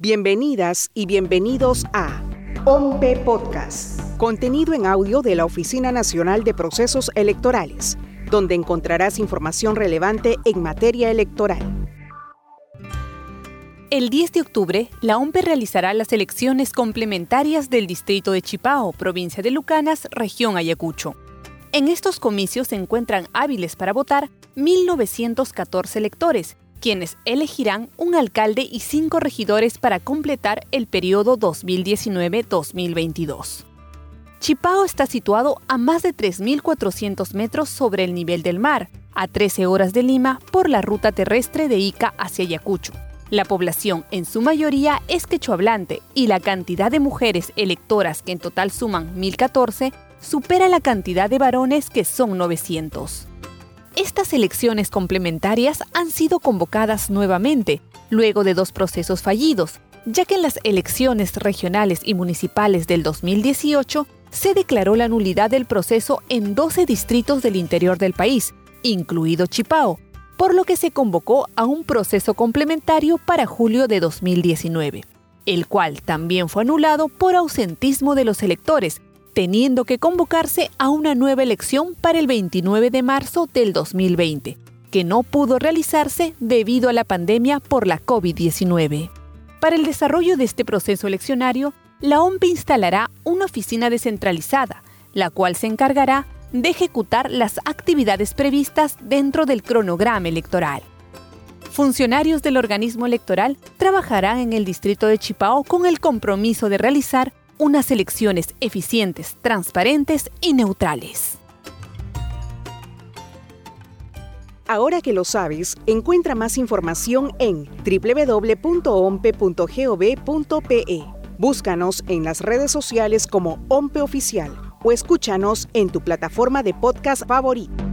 Bienvenidas y bienvenidos a OMPE Podcast, contenido en audio de la Oficina Nacional de Procesos Electorales, donde encontrarás información relevante en materia electoral. El 10 de octubre, la OMPE realizará las elecciones complementarias del distrito de Chipao, provincia de Lucanas, región Ayacucho. En estos comicios se encuentran hábiles para votar 1.914 electores, quienes elegirán un alcalde y cinco regidores para completar el periodo 2019-2022. Chipao está situado a más de 3.400 metros sobre el nivel del mar, a 13 horas de Lima por la ruta terrestre de Ica hacia Ayacucho. La población en su mayoría es quechohablante y la cantidad de mujeres electoras que en total suman 1.014 supera la cantidad de varones que son 900. Estas elecciones complementarias han sido convocadas nuevamente, luego de dos procesos fallidos, ya que en las elecciones regionales y municipales del 2018 se declaró la nulidad del proceso en 12 distritos del interior del país, incluido Chipao, por lo que se convocó a un proceso complementario para julio de 2019, el cual también fue anulado por ausentismo de los electores, teniendo que convocarse a una nueva elección para el 29 de marzo del 2020, que no pudo realizarse debido a la pandemia por la COVID-19. Para el desarrollo de este proceso eleccionario, la OMP instalará una oficina descentralizada, la cual se encargará de ejecutar las actividades previstas dentro del cronograma electoral. Funcionarios del organismo electoral trabajarán en el distrito de Chipao con el compromiso de realizar unas elecciones eficientes, transparentes y neutrales. Ahora que lo sabes, encuentra más información en www.ompe.gov.pe. Búscanos en las redes sociales como OMPE Oficial o escúchanos en tu plataforma de podcast favorita.